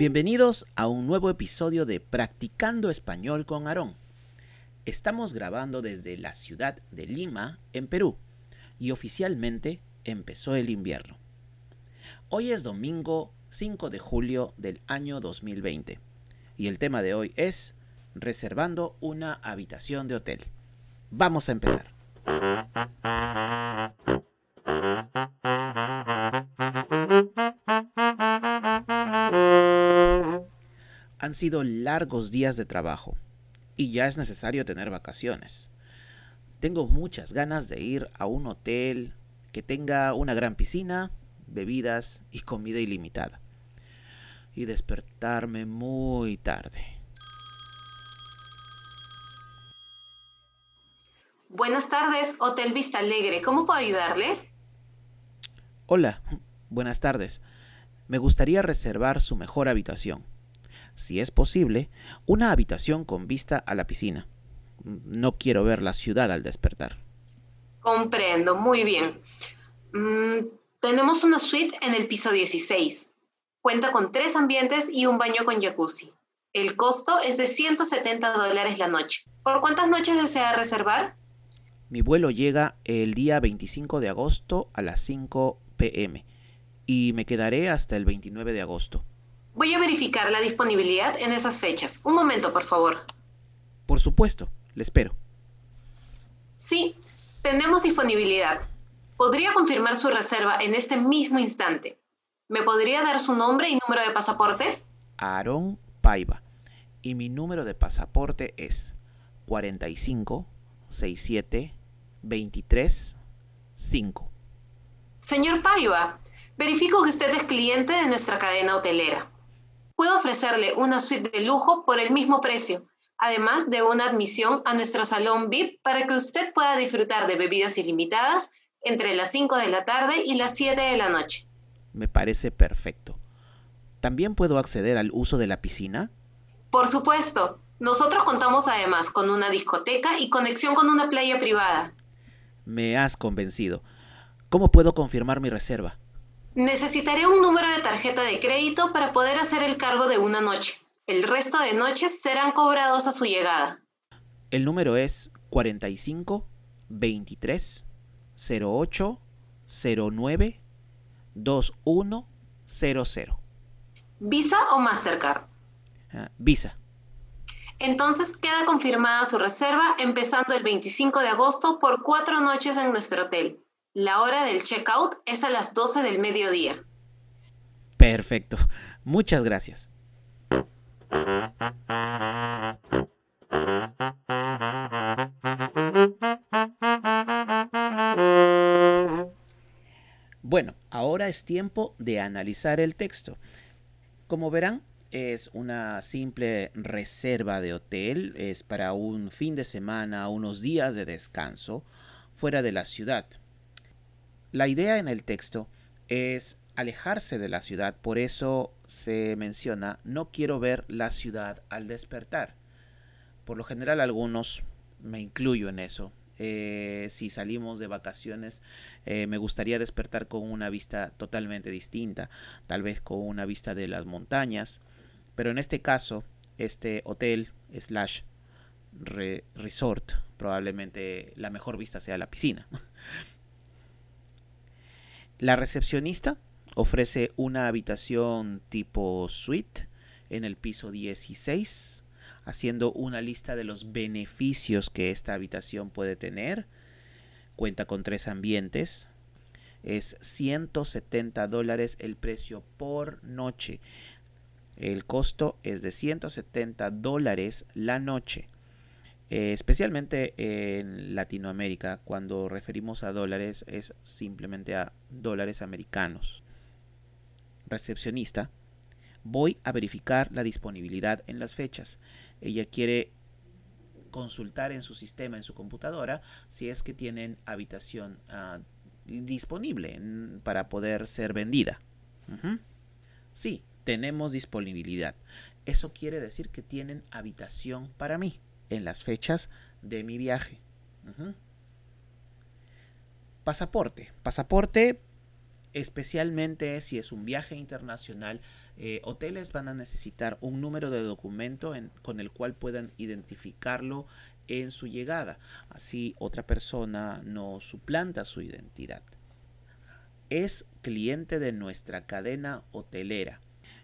Bienvenidos a un nuevo episodio de Practicando Español con Aarón. Estamos grabando desde la ciudad de Lima, en Perú, y oficialmente empezó el invierno. Hoy es domingo 5 de julio del año 2020 y el tema de hoy es reservando una habitación de hotel. Vamos a empezar. Han sido largos días de trabajo y ya es necesario tener vacaciones. Tengo muchas ganas de ir a un hotel que tenga una gran piscina, bebidas y comida ilimitada. Y despertarme muy tarde. Buenas tardes, Hotel Vista Alegre. ¿Cómo puedo ayudarle? Hola, buenas tardes. Me gustaría reservar su mejor habitación. Si es posible, una habitación con vista a la piscina. No quiero ver la ciudad al despertar. Comprendo, muy bien. Mm, tenemos una suite en el piso 16. Cuenta con tres ambientes y un baño con jacuzzi. El costo es de 170 dólares la noche. ¿Por cuántas noches desea reservar? Mi vuelo llega el día 25 de agosto a las 5 pm y me quedaré hasta el 29 de agosto. Voy a verificar la disponibilidad en esas fechas. Un momento, por favor. Por supuesto, le espero. Sí, tenemos disponibilidad. ¿Podría confirmar su reserva en este mismo instante? ¿Me podría dar su nombre y número de pasaporte? Aarón Paiva. Y mi número de pasaporte es 45 67 23 5. Señor Paiva, verifico que usted es cliente de nuestra cadena hotelera. Puedo ofrecerle una suite de lujo por el mismo precio, además de una admisión a nuestro salón VIP para que usted pueda disfrutar de bebidas ilimitadas entre las 5 de la tarde y las 7 de la noche. Me parece perfecto. ¿También puedo acceder al uso de la piscina? Por supuesto. Nosotros contamos además con una discoteca y conexión con una playa privada. Me has convencido. ¿Cómo puedo confirmar mi reserva? Necesitaré un número de tarjeta de crédito para poder hacer el cargo de una noche. El resto de noches serán cobrados a su llegada. El número es 45 23 08 09 2100. ¿Visa o Mastercard? Uh, visa. Entonces queda confirmada su reserva empezando el 25 de agosto por cuatro noches en nuestro hotel. La hora del checkout es a las 12 del mediodía. Perfecto. Muchas gracias. Bueno, ahora es tiempo de analizar el texto. Como verán, es una simple reserva de hotel, es para un fin de semana, unos días de descanso fuera de la ciudad. La idea en el texto es alejarse de la ciudad, por eso se menciona no quiero ver la ciudad al despertar. Por lo general algunos, me incluyo en eso, eh, si salimos de vacaciones, eh, me gustaría despertar con una vista totalmente distinta, tal vez con una vista de las montañas, pero en este caso, este hotel slash resort, probablemente la mejor vista sea la piscina. La recepcionista ofrece una habitación tipo suite en el piso 16, haciendo una lista de los beneficios que esta habitación puede tener. Cuenta con tres ambientes. Es 170 dólares el precio por noche. El costo es de 170 dólares la noche. Eh, especialmente en Latinoamérica, cuando referimos a dólares es simplemente a dólares americanos. Recepcionista, voy a verificar la disponibilidad en las fechas. Ella quiere consultar en su sistema, en su computadora, si es que tienen habitación uh, disponible para poder ser vendida. Sí, tenemos disponibilidad. Eso quiere decir que tienen habitación para mí en las fechas de mi viaje. Pasaporte. Pasaporte, especialmente si es un viaje internacional, Eh, hoteles van a necesitar un número de documento con el cual puedan identificarlo en su llegada. Así otra persona no suplanta su identidad. Es cliente de nuestra cadena hotelera.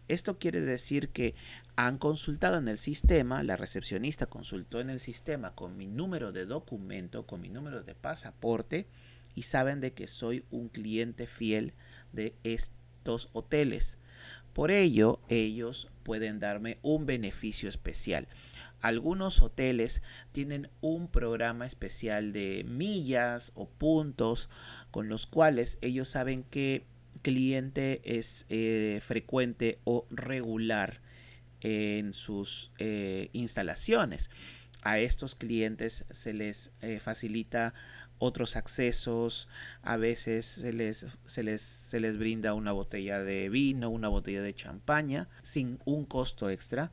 Esto quiere decir que han consultado en el sistema, la recepcionista consultó en el sistema con mi número de documento, con mi número de pasaporte y saben de que soy un cliente fiel de estos hoteles. Por ello, ellos pueden darme un beneficio especial. Algunos hoteles tienen un programa especial de millas o puntos con los cuales ellos saben que cliente es eh, frecuente o regular en sus eh, instalaciones. A estos clientes se les eh, facilita otros accesos, a veces se les, se, les, se les brinda una botella de vino, una botella de champaña, sin un costo extra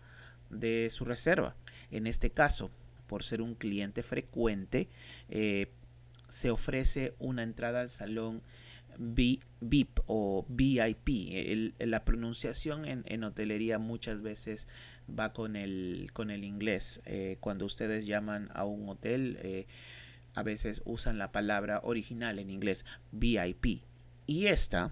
de su reserva. En este caso, por ser un cliente frecuente, eh, se ofrece una entrada al salón VIP o VIP. la pronunciación en, hotelería muchas veces va con el, con el inglés. Eh, cuando ustedes llaman a un hotel, eh, a veces usan la palabra original en inglés, VIP. Y esta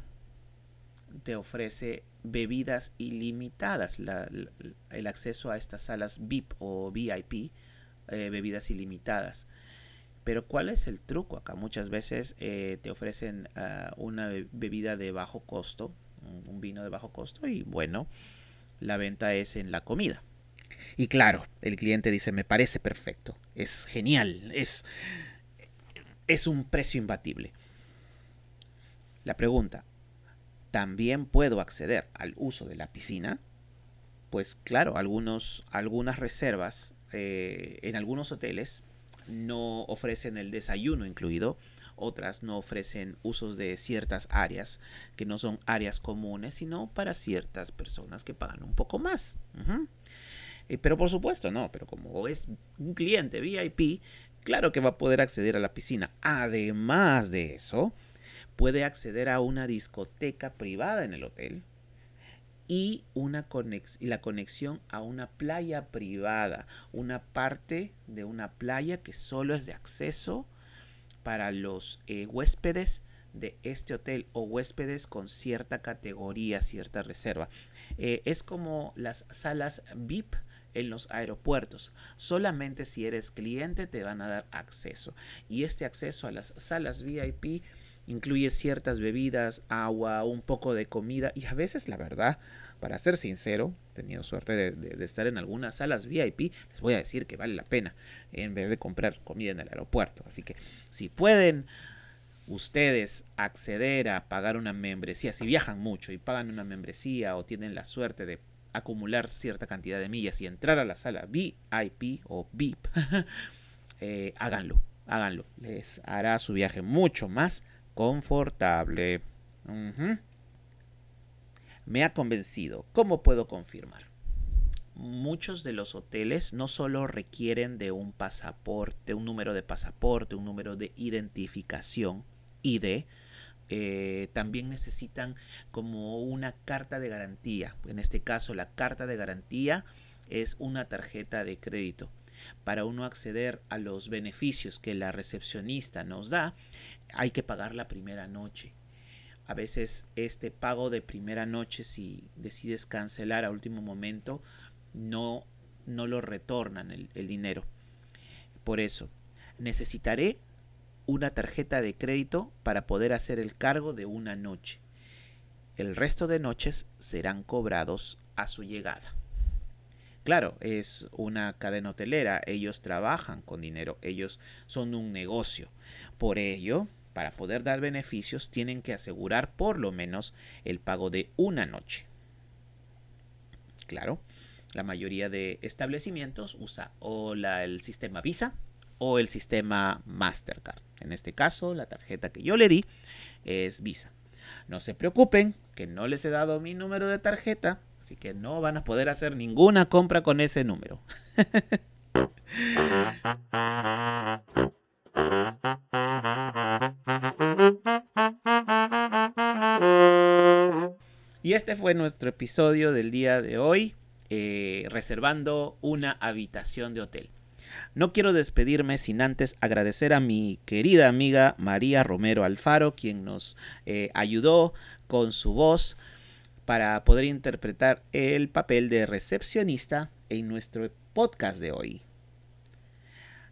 te ofrece bebidas ilimitadas, el acceso a estas salas VIP o VIP, eh, bebidas ilimitadas. Pero ¿cuál es el truco acá? Muchas veces eh, te ofrecen ah, una bebida de bajo costo, un vino de bajo costo y bueno, la venta es en la comida. Y claro, el cliente dice, me parece perfecto, es genial, es es un precio imbatible. La pregunta, ¿también puedo acceder al uso de la piscina? Pues claro, algunos, algunas reservas eh, en algunos hoteles no ofrecen el desayuno incluido, otras no ofrecen usos de ciertas áreas que no son áreas comunes, sino para ciertas personas que pagan un poco más. Eh, pero por supuesto, no, pero como es un cliente VIP, claro que va a poder acceder a la piscina. Además de eso, puede acceder a una discoteca privada en el hotel y, una y la conexión a una playa privada, una parte de una playa que solo es de acceso para los eh, huéspedes de este hotel o huéspedes con cierta categoría, cierta reserva. Eh, es como las salas VIP en los aeropuertos. Solamente si eres cliente te van a dar acceso. Y este acceso a las salas VIP incluye ciertas bebidas, agua, un poco de comida y a veces la verdad, para ser sincero, he tenido suerte de, estar en algunas salas VIP, les voy a decir que vale la pena en vez de comprar comida en el aeropuerto. Así que si pueden ustedes acceder a pagar una membresía, si viajan mucho y pagan una membresía o tienen la suerte de acumular cierta cantidad de millas y entrar a la sala VIP o VIP, eh, háganlo, háganlo. Les hará su viaje mucho más confortable. Me ha convencido. ¿Cómo puedo confirmar? Muchos de los hoteles no solo requieren de un pasaporte, un número de pasaporte, un número de identificación, ID, eh, también necesitan como una carta de garantía. En este caso, la carta de garantía es una tarjeta de crédito. Para uno acceder a los beneficios que la recepcionista nos da, hay que pagar la primera noche. A veces este pago de primera noche, si decides cancelar a último momento, no, no lo retornan el, el dinero. Por eso, necesitaré una tarjeta de crédito para poder hacer el cargo de una noche. El resto de noches serán cobrados a su llegada. Claro, es una cadena hotelera, ellos trabajan con dinero, ellos son un negocio. Por ello, para poder dar beneficios, tienen que asegurar por lo menos el pago de una noche. Claro, la mayoría de establecimientos usa o el sistema Visa o el sistema Mastercard. En este caso, la tarjeta que yo le di es Visa. No se preocupen, que no les he dado mi número de tarjeta, así que no van a poder hacer ninguna compra con ese número. y este fue nuestro episodio del día de hoy, eh, reservando una habitación de hotel. No quiero despedirme sin antes agradecer a mi querida amiga María Romero Alfaro, quien nos eh, ayudó con su voz para poder interpretar el papel de recepcionista en nuestro podcast de hoy.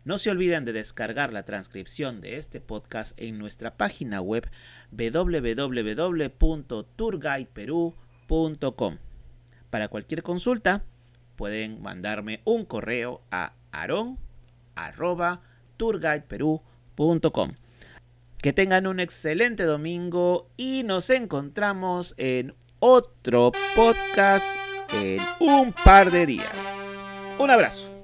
No se olviden de descargar la transcripción de este podcast en nuestra página web www.tourguideperú.com. Para cualquier consulta, pueden mandarme un correo a aron.tourguideperú.com. Que tengan un excelente domingo y nos encontramos en otro podcast en un par de días. Un abrazo.